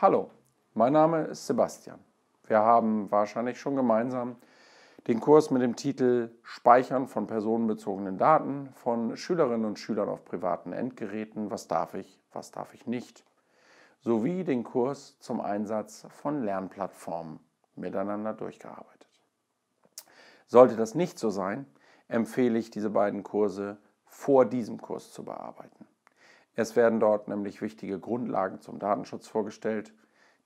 Hallo, mein Name ist Sebastian. Wir haben wahrscheinlich schon gemeinsam den Kurs mit dem Titel Speichern von personenbezogenen Daten von Schülerinnen und Schülern auf privaten Endgeräten, was darf ich, was darf ich nicht, sowie den Kurs zum Einsatz von Lernplattformen miteinander durchgearbeitet. Sollte das nicht so sein, empfehle ich diese beiden Kurse vor diesem Kurs zu bearbeiten. Es werden dort nämlich wichtige Grundlagen zum Datenschutz vorgestellt,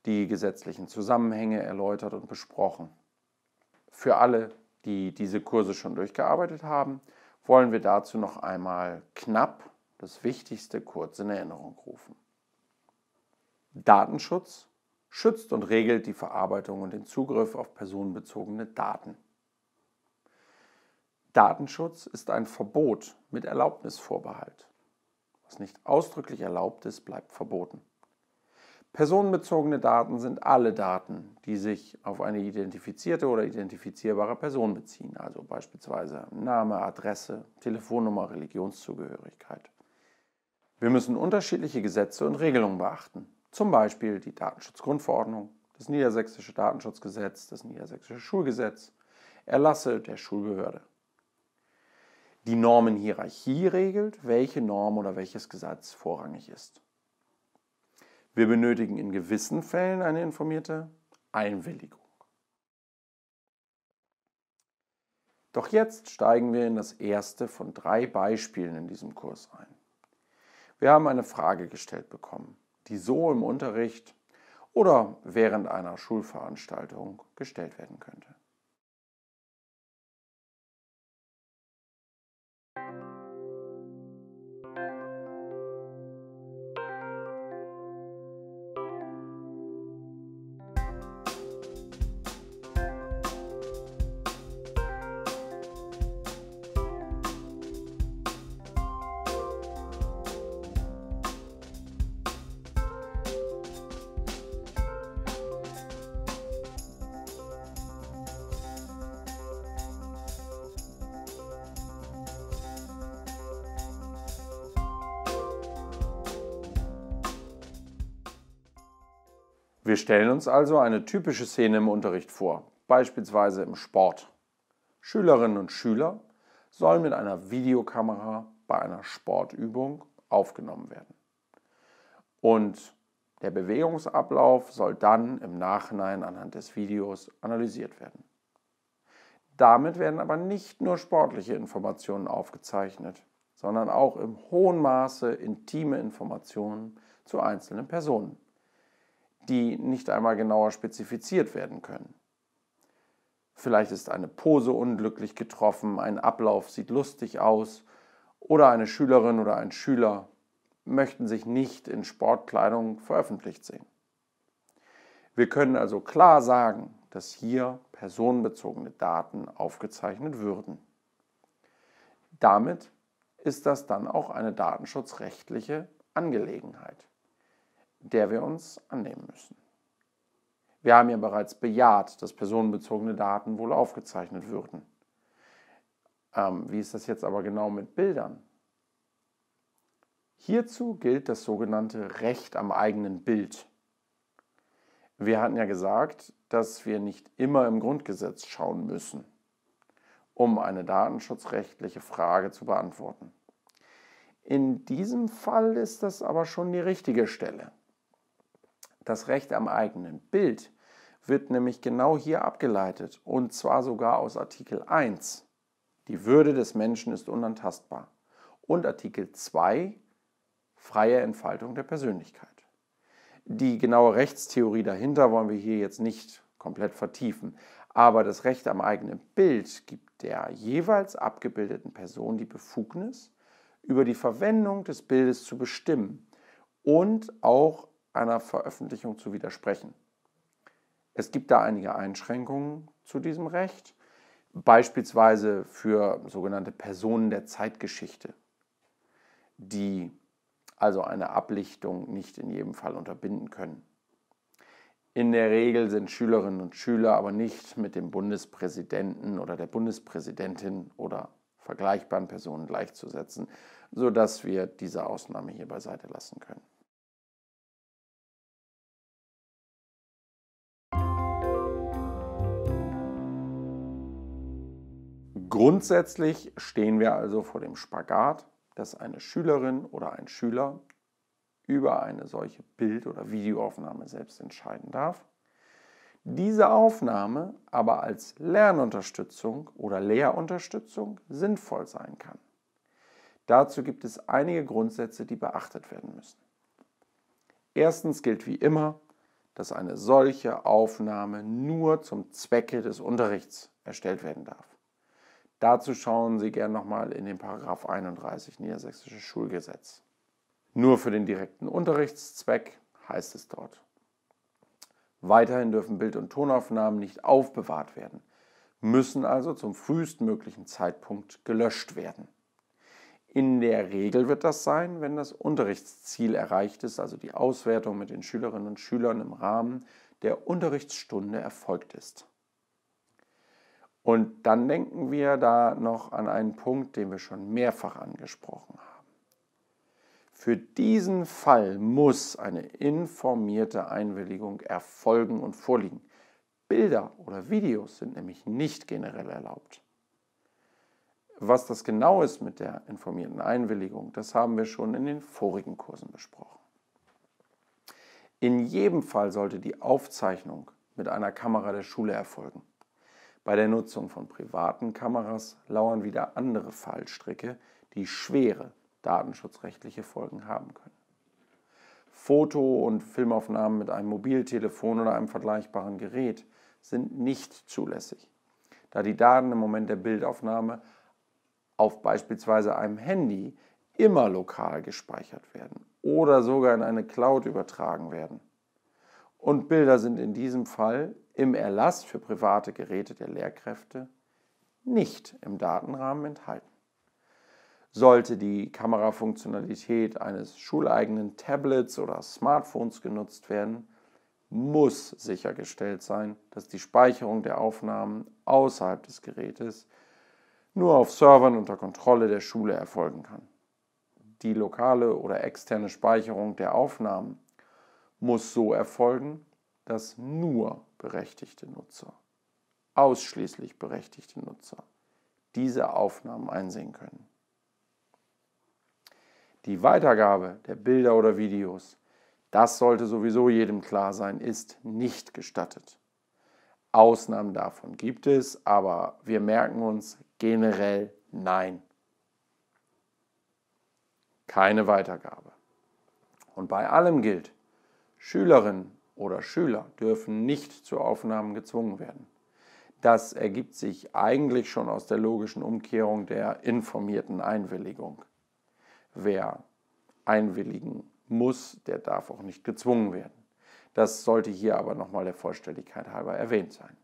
die gesetzlichen Zusammenhänge erläutert und besprochen. Für alle, die diese Kurse schon durchgearbeitet haben, wollen wir dazu noch einmal knapp das Wichtigste kurz in Erinnerung rufen. Datenschutz schützt und regelt die Verarbeitung und den Zugriff auf personenbezogene Daten. Datenschutz ist ein Verbot mit Erlaubnisvorbehalt. Was nicht ausdrücklich erlaubt ist, bleibt verboten. Personenbezogene Daten sind alle Daten, die sich auf eine identifizierte oder identifizierbare Person beziehen, also beispielsweise Name, Adresse, Telefonnummer, Religionszugehörigkeit. Wir müssen unterschiedliche Gesetze und Regelungen beachten, zum Beispiel die Datenschutzgrundverordnung, das Niedersächsische Datenschutzgesetz, das Niedersächsische Schulgesetz, Erlasse der Schulbehörde die Normenhierarchie regelt, welche Norm oder welches Gesetz vorrangig ist. Wir benötigen in gewissen Fällen eine informierte Einwilligung. Doch jetzt steigen wir in das erste von drei Beispielen in diesem Kurs ein. Wir haben eine Frage gestellt bekommen, die so im Unterricht oder während einer Schulveranstaltung gestellt werden könnte. Wir stellen uns also eine typische Szene im Unterricht vor, beispielsweise im Sport. Schülerinnen und Schüler sollen mit einer Videokamera bei einer Sportübung aufgenommen werden. Und der Bewegungsablauf soll dann im Nachhinein anhand des Videos analysiert werden. Damit werden aber nicht nur sportliche Informationen aufgezeichnet, sondern auch im hohen Maße intime Informationen zu einzelnen Personen die nicht einmal genauer spezifiziert werden können. Vielleicht ist eine Pose unglücklich getroffen, ein Ablauf sieht lustig aus oder eine Schülerin oder ein Schüler möchten sich nicht in Sportkleidung veröffentlicht sehen. Wir können also klar sagen, dass hier personenbezogene Daten aufgezeichnet würden. Damit ist das dann auch eine datenschutzrechtliche Angelegenheit der wir uns annehmen müssen. Wir haben ja bereits bejaht, dass personenbezogene Daten wohl aufgezeichnet würden. Ähm, wie ist das jetzt aber genau mit Bildern? Hierzu gilt das sogenannte Recht am eigenen Bild. Wir hatten ja gesagt, dass wir nicht immer im Grundgesetz schauen müssen, um eine datenschutzrechtliche Frage zu beantworten. In diesem Fall ist das aber schon die richtige Stelle. Das Recht am eigenen Bild wird nämlich genau hier abgeleitet und zwar sogar aus Artikel 1. Die Würde des Menschen ist unantastbar. Und Artikel 2. Freie Entfaltung der Persönlichkeit. Die genaue Rechtstheorie dahinter wollen wir hier jetzt nicht komplett vertiefen, aber das Recht am eigenen Bild gibt der jeweils abgebildeten Person die Befugnis, über die Verwendung des Bildes zu bestimmen und auch einer Veröffentlichung zu widersprechen. Es gibt da einige Einschränkungen zu diesem Recht, beispielsweise für sogenannte Personen der Zeitgeschichte, die also eine Ablichtung nicht in jedem Fall unterbinden können. In der Regel sind Schülerinnen und Schüler aber nicht mit dem Bundespräsidenten oder der Bundespräsidentin oder vergleichbaren Personen gleichzusetzen, sodass wir diese Ausnahme hier beiseite lassen können. Grundsätzlich stehen wir also vor dem Spagat, dass eine Schülerin oder ein Schüler über eine solche Bild- oder Videoaufnahme selbst entscheiden darf. Diese Aufnahme aber als Lernunterstützung oder Lehrunterstützung sinnvoll sein kann. Dazu gibt es einige Grundsätze, die beachtet werden müssen. Erstens gilt wie immer, dass eine solche Aufnahme nur zum Zwecke des Unterrichts erstellt werden darf. Dazu schauen Sie gerne nochmal in den Paragraph 31 Niedersächsisches Schulgesetz. Nur für den direkten Unterrichtszweck heißt es dort. Weiterhin dürfen Bild- und Tonaufnahmen nicht aufbewahrt werden, müssen also zum frühestmöglichen Zeitpunkt gelöscht werden. In der Regel wird das sein, wenn das Unterrichtsziel erreicht ist, also die Auswertung mit den Schülerinnen und Schülern im Rahmen der Unterrichtsstunde erfolgt ist. Und dann denken wir da noch an einen Punkt, den wir schon mehrfach angesprochen haben. Für diesen Fall muss eine informierte Einwilligung erfolgen und vorliegen. Bilder oder Videos sind nämlich nicht generell erlaubt. Was das genau ist mit der informierten Einwilligung, das haben wir schon in den vorigen Kursen besprochen. In jedem Fall sollte die Aufzeichnung mit einer Kamera der Schule erfolgen. Bei der Nutzung von privaten Kameras lauern wieder andere Fallstricke, die schwere datenschutzrechtliche Folgen haben können. Foto- und Filmaufnahmen mit einem Mobiltelefon oder einem vergleichbaren Gerät sind nicht zulässig, da die Daten im Moment der Bildaufnahme auf beispielsweise einem Handy immer lokal gespeichert werden oder sogar in eine Cloud übertragen werden. Und Bilder sind in diesem Fall im Erlass für private Geräte der Lehrkräfte nicht im Datenrahmen enthalten. Sollte die Kamerafunktionalität eines schuleigenen Tablets oder Smartphones genutzt werden, muss sichergestellt sein, dass die Speicherung der Aufnahmen außerhalb des Gerätes nur auf Servern unter Kontrolle der Schule erfolgen kann. Die lokale oder externe Speicherung der Aufnahmen muss so erfolgen, dass nur berechtigte Nutzer, ausschließlich berechtigte Nutzer, diese Aufnahmen einsehen können. Die Weitergabe der Bilder oder Videos, das sollte sowieso jedem klar sein, ist nicht gestattet. Ausnahmen davon gibt es, aber wir merken uns generell nein. Keine Weitergabe. Und bei allem gilt, Schülerinnen oder Schüler dürfen nicht zu Aufnahmen gezwungen werden. Das ergibt sich eigentlich schon aus der logischen Umkehrung der informierten Einwilligung. Wer einwilligen muss, der darf auch nicht gezwungen werden. Das sollte hier aber nochmal der Vollständigkeit halber erwähnt sein.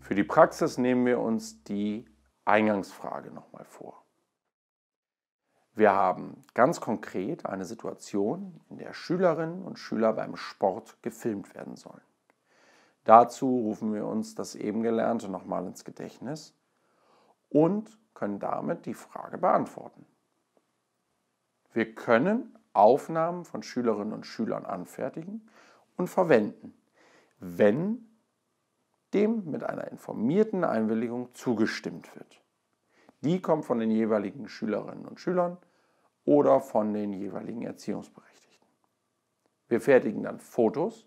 Für die Praxis nehmen wir uns die Eingangsfrage nochmal vor. Wir haben ganz konkret eine Situation, in der Schülerinnen und Schüler beim Sport gefilmt werden sollen. Dazu rufen wir uns das eben Gelernte nochmal ins Gedächtnis und können damit die Frage beantworten. Wir können Aufnahmen von Schülerinnen und Schülern anfertigen und verwenden, wenn dem mit einer informierten Einwilligung zugestimmt wird. Die kommt von den jeweiligen Schülerinnen und Schülern oder von den jeweiligen Erziehungsberechtigten. Wir fertigen dann Fotos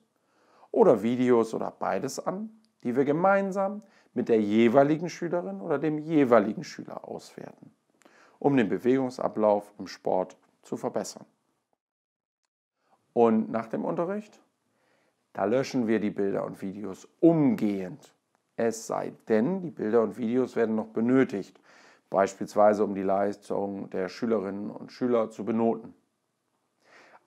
oder Videos oder beides an, die wir gemeinsam mit der jeweiligen Schülerin oder dem jeweiligen Schüler auswerten, um den Bewegungsablauf im Sport zu verbessern. Und nach dem Unterricht, da löschen wir die Bilder und Videos umgehend. Es sei denn, die Bilder und Videos werden noch benötigt, beispielsweise um die Leistung der Schülerinnen und Schüler zu benoten.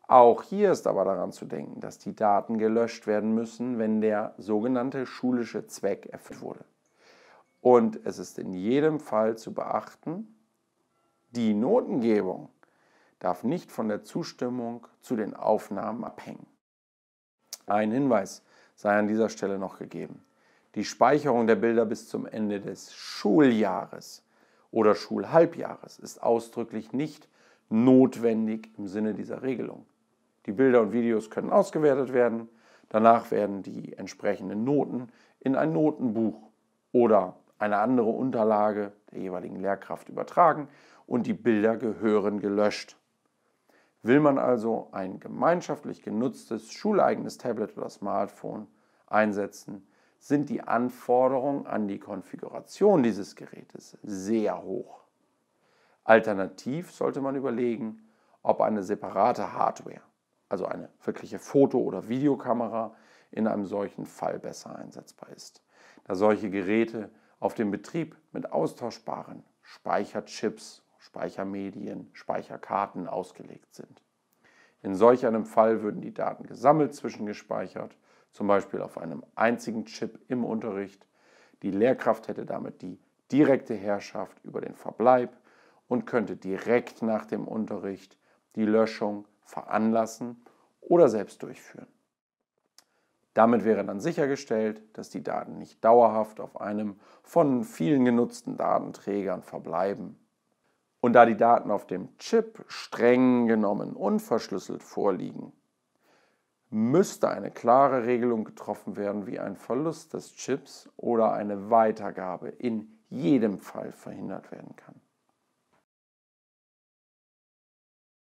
Auch hier ist aber daran zu denken, dass die Daten gelöscht werden müssen, wenn der sogenannte schulische Zweck erfüllt wurde. Und es ist in jedem Fall zu beachten, die Notengebung darf nicht von der Zustimmung zu den Aufnahmen abhängen. Ein Hinweis sei an dieser Stelle noch gegeben. Die Speicherung der Bilder bis zum Ende des Schuljahres oder Schulhalbjahres ist ausdrücklich nicht notwendig im Sinne dieser Regelung. Die Bilder und Videos können ausgewertet werden. Danach werden die entsprechenden Noten in ein Notenbuch oder eine andere Unterlage der jeweiligen Lehrkraft übertragen und die Bilder gehören gelöscht. Will man also ein gemeinschaftlich genutztes schuleigenes Tablet oder Smartphone einsetzen, sind die Anforderungen an die Konfiguration dieses Gerätes sehr hoch. Alternativ sollte man überlegen, ob eine separate Hardware, also eine wirkliche Foto- oder Videokamera, in einem solchen Fall besser einsetzbar ist, da solche Geräte auf den Betrieb mit austauschbaren Speicherchips, Speichermedien, Speicherkarten ausgelegt sind. In solch einem Fall würden die Daten gesammelt zwischengespeichert, zum Beispiel auf einem einzigen Chip im Unterricht. Die Lehrkraft hätte damit die direkte Herrschaft über den Verbleib und könnte direkt nach dem Unterricht die Löschung veranlassen oder selbst durchführen. Damit wäre dann sichergestellt, dass die Daten nicht dauerhaft auf einem von vielen genutzten Datenträgern verbleiben. Und da die Daten auf dem Chip streng genommen unverschlüsselt vorliegen, müsste eine klare Regelung getroffen werden, wie ein Verlust des Chips oder eine Weitergabe in jedem Fall verhindert werden kann.